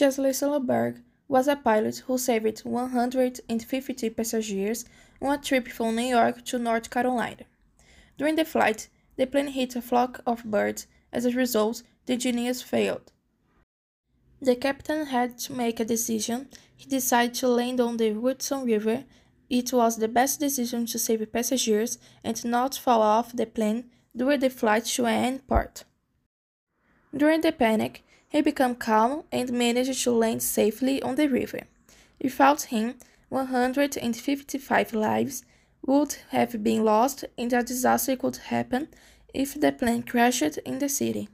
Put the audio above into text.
Chesley Sullenberger was a pilot who saved 150 passengers on a trip from New York to North Carolina. During the flight, the plane hit a flock of birds. As a result, the engineers failed. The captain had to make a decision. He decided to land on the Hudson River. It was the best decision to save passengers and not fall off the plane during the flight to an port. During the panic, he became calm and managed to land safely on the river. Without him, 155 lives would have been lost and a disaster could happen if the plane crashed in the city.